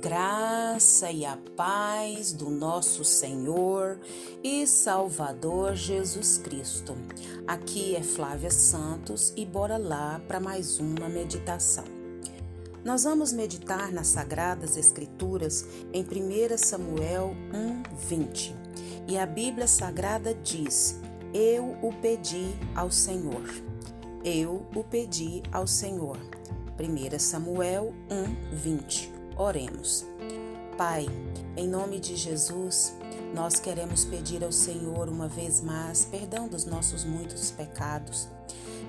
graça e a paz do nosso Senhor e Salvador Jesus Cristo. Aqui é Flávia Santos e bora lá para mais uma meditação. Nós vamos meditar nas Sagradas Escrituras em 1 Samuel 1:20. E a Bíblia Sagrada diz: Eu o pedi ao Senhor. Eu o pedi ao Senhor. 1 Samuel 1:20. Oremos. Pai, em nome de Jesus, nós queremos pedir ao Senhor uma vez mais perdão dos nossos muitos pecados.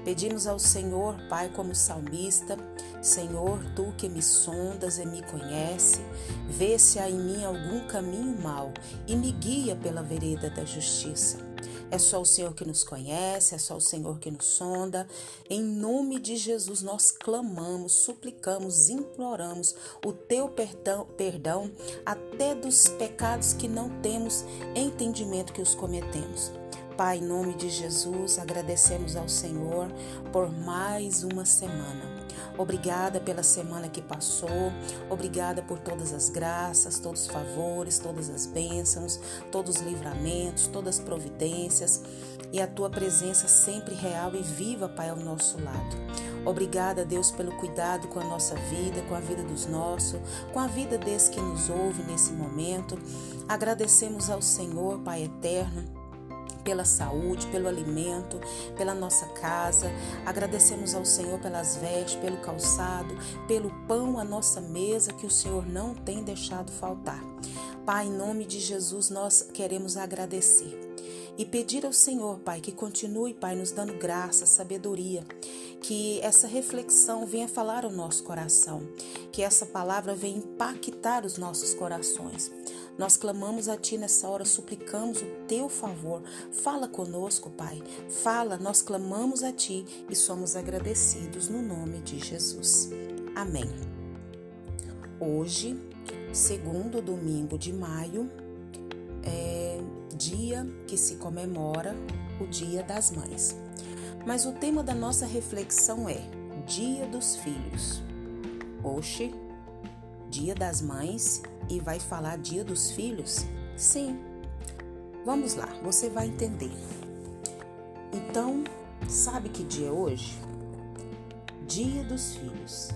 Pedimos ao Senhor, Pai, como salmista, Senhor, tu que me sondas e me conhece, vê se há em mim algum caminho mau e me guia pela vereda da justiça. É só o Senhor que nos conhece, é só o Senhor que nos sonda. Em nome de Jesus, nós clamamos, suplicamos, imploramos o teu perdão, perdão até dos pecados que não temos entendimento que os cometemos. Pai, em nome de Jesus, agradecemos ao Senhor por mais uma semana. Obrigada pela semana que passou, obrigada por todas as graças, todos os favores, todas as bênçãos, todos os livramentos, todas as providências e a tua presença sempre real e viva, Pai, ao nosso lado. Obrigada, Deus, pelo cuidado com a nossa vida, com a vida dos nossos, com a vida desse que nos ouve nesse momento. Agradecemos ao Senhor, Pai eterno pela saúde, pelo alimento, pela nossa casa. Agradecemos ao Senhor pelas vestes, pelo calçado, pelo pão à nossa mesa que o Senhor não tem deixado faltar. Pai, em nome de Jesus, nós queremos agradecer e pedir ao Senhor, Pai, que continue, Pai, nos dando graça, sabedoria, que essa reflexão venha falar ao nosso coração, que essa palavra venha impactar os nossos corações. Nós clamamos a Ti nessa hora, suplicamos o Teu favor. Fala conosco, Pai. Fala, nós clamamos a Ti e somos agradecidos no nome de Jesus. Amém. Hoje, segundo domingo de maio, é dia que se comemora o Dia das Mães. Mas o tema da nossa reflexão é Dia dos Filhos. Oxe, Dia das Mães e vai falar Dia dos Filhos? Sim. Vamos lá, você vai entender. Então, sabe que dia é hoje? Dia dos Filhos.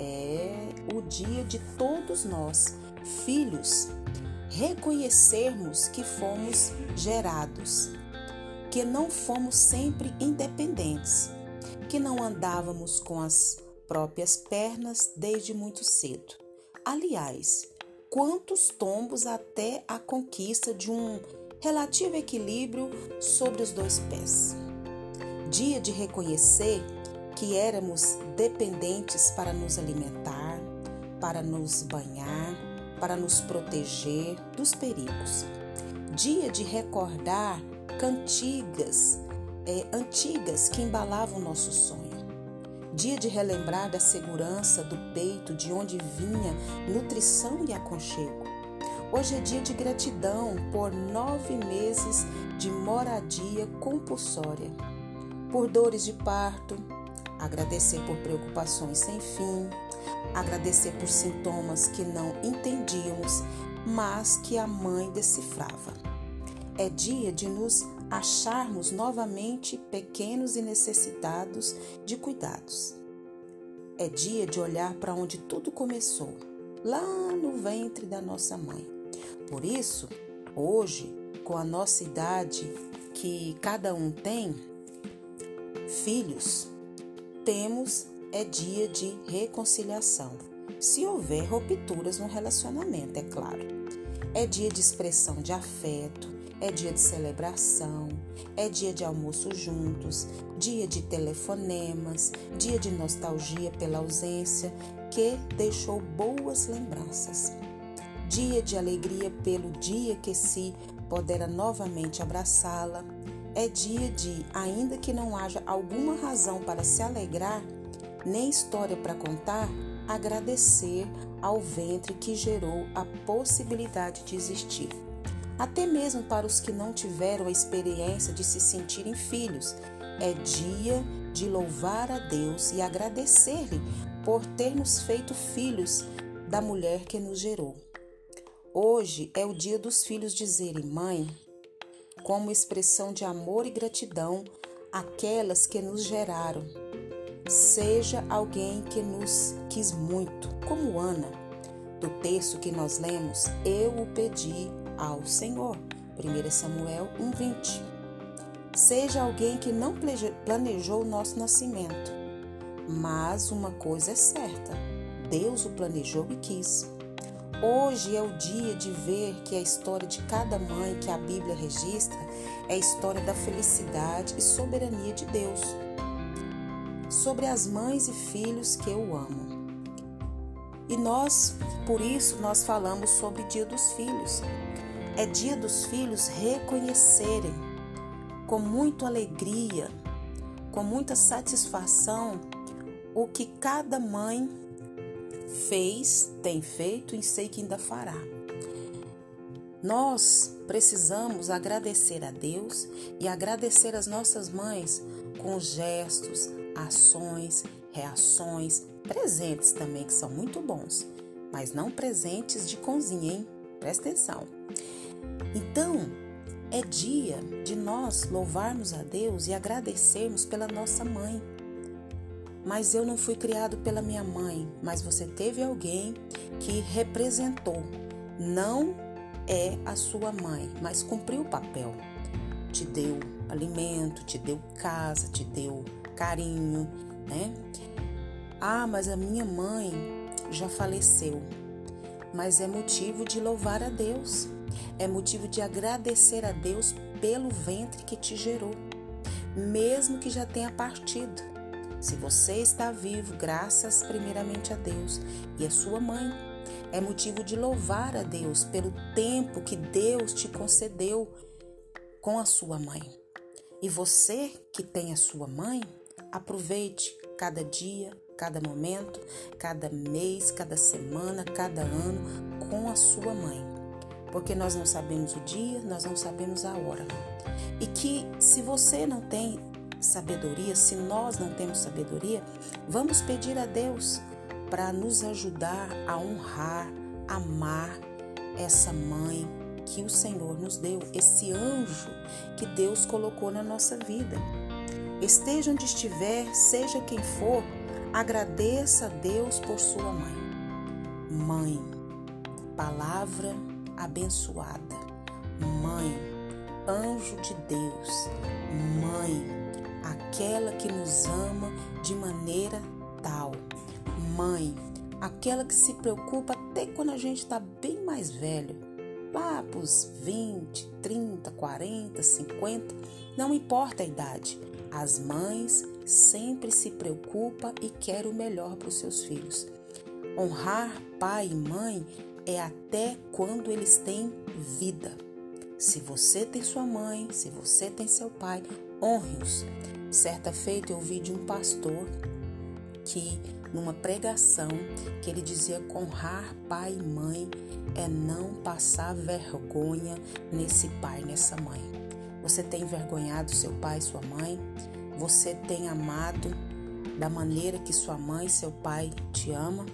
É o dia de todos nós, filhos, reconhecermos que fomos gerados, que não fomos sempre independentes, que não andávamos com as próprias pernas desde muito cedo. Aliás, quantos tombos até a conquista de um relativo equilíbrio sobre os dois pés. Dia de reconhecer que éramos dependentes para nos alimentar, para nos banhar, para nos proteger dos perigos. Dia de recordar cantigas é, antigas que embalavam nosso sonho dia de relembrar da segurança do peito de onde vinha nutrição e aconchego. Hoje é dia de gratidão por nove meses de moradia compulsória, por dores de parto, agradecer por preocupações sem fim, agradecer por sintomas que não entendíamos, mas que a mãe decifrava. É dia de nos acharmos novamente pequenos e necessitados de cuidados. É dia de olhar para onde tudo começou, lá no ventre da nossa mãe. Por isso, hoje, com a nossa idade que cada um tem, filhos, temos é dia de reconciliação. Se houver rupturas no relacionamento, é claro. É dia de expressão de afeto, é dia de celebração, é dia de almoço juntos, dia de telefonemas, dia de nostalgia pela ausência que deixou boas lembranças. Dia de alegria pelo dia que se podera novamente abraçá-la. É dia de, ainda que não haja alguma razão para se alegrar, nem história para contar, agradecer ao ventre que gerou a possibilidade de existir até mesmo para os que não tiveram a experiência de se sentirem filhos. É dia de louvar a Deus e agradecer-lhe por ter nos feito filhos da mulher que nos gerou. Hoje é o dia dos filhos dizerem mãe, como expressão de amor e gratidão àquelas que nos geraram. Seja alguém que nos quis muito, como Ana. Do texto que nós lemos, eu o pedi ao Senhor. 1 Samuel 1:20. Seja alguém que não planejou o nosso nascimento, mas uma coisa é certa: Deus o planejou e quis. Hoje é o dia de ver que a história de cada mãe que a Bíblia registra é a história da felicidade e soberania de Deus sobre as mães e filhos que eu amo. E nós, por isso, nós falamos sobre Dia dos Filhos. É Dia dos Filhos reconhecerem com muita alegria, com muita satisfação o que cada mãe fez, tem feito e sei que ainda fará. Nós precisamos agradecer a Deus e agradecer as nossas mães com gestos, ações, reações, presentes também que são muito bons, mas não presentes de cozinha, hein? Presta atenção. Então, é dia de nós louvarmos a Deus e agradecermos pela nossa mãe. Mas eu não fui criado pela minha mãe, mas você teve alguém que representou. Não é a sua mãe, mas cumpriu o papel. Te deu alimento, te deu casa, te deu carinho, né? Ah, mas a minha mãe já faleceu. Mas é motivo de louvar a Deus. É motivo de agradecer a Deus pelo ventre que te gerou, mesmo que já tenha partido. Se você está vivo, graças primeiramente a Deus e a sua mãe, é motivo de louvar a Deus pelo tempo que Deus te concedeu com a sua mãe. E você que tem a sua mãe, Aproveite cada dia, cada momento, cada mês, cada semana, cada ano com a sua mãe. Porque nós não sabemos o dia, nós não sabemos a hora. E que se você não tem sabedoria, se nós não temos sabedoria, vamos pedir a Deus para nos ajudar a honrar, amar essa mãe que o Senhor nos deu, esse anjo que Deus colocou na nossa vida. Esteja onde estiver, seja quem for, agradeça a Deus por sua mãe. Mãe, palavra abençoada. Mãe, anjo de Deus. Mãe, aquela que nos ama de maneira tal. Mãe, aquela que se preocupa até quando a gente está bem mais velho. Lá para os 20, 30, 40, 50, não importa a idade as mães sempre se preocupam e querem o melhor para os seus filhos. Honrar pai e mãe é até quando eles têm vida. Se você tem sua mãe, se você tem seu pai, honre-os. Certa feita eu ouvi de um pastor que numa pregação que ele dizia que honrar pai e mãe é não passar vergonha nesse pai, nessa mãe. Você tem envergonhado seu pai e sua mãe? Você tem amado da maneira que sua mãe e seu pai te amam?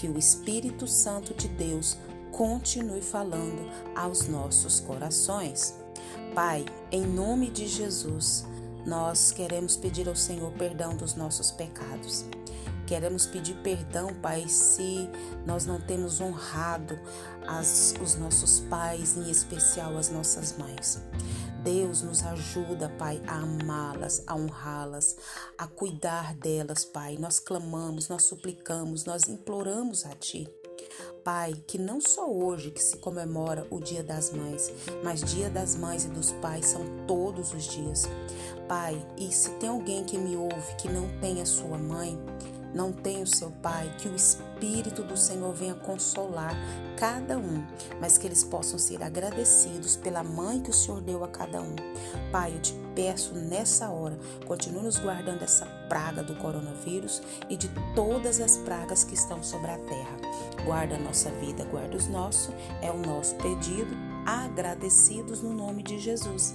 Que o Espírito Santo de Deus continue falando aos nossos corações. Pai, em nome de Jesus, nós queremos pedir ao Senhor perdão dos nossos pecados. Queremos pedir perdão, Pai, se nós não temos honrado as, os nossos pais, em especial as nossas mães. Deus nos ajuda, Pai, a amá-las, a honrá-las, a cuidar delas, Pai. Nós clamamos, nós suplicamos, nós imploramos a Ti. Pai, que não só hoje que se comemora o Dia das Mães, mas Dia das Mães e dos Pais são todos os dias. Pai, e se tem alguém que me ouve que não tem a sua mãe, não tem o seu pai, que o Espírito do Senhor venha consolar cada um, mas que eles possam ser agradecidos pela mãe que o Senhor deu a cada um. Pai, eu te peço nessa hora, continue nos guardando essa praga do coronavírus e de todas as pragas que estão sobre a terra. Guarda a nossa vida, guarda os nossos, é o nosso pedido, agradecidos no nome de Jesus.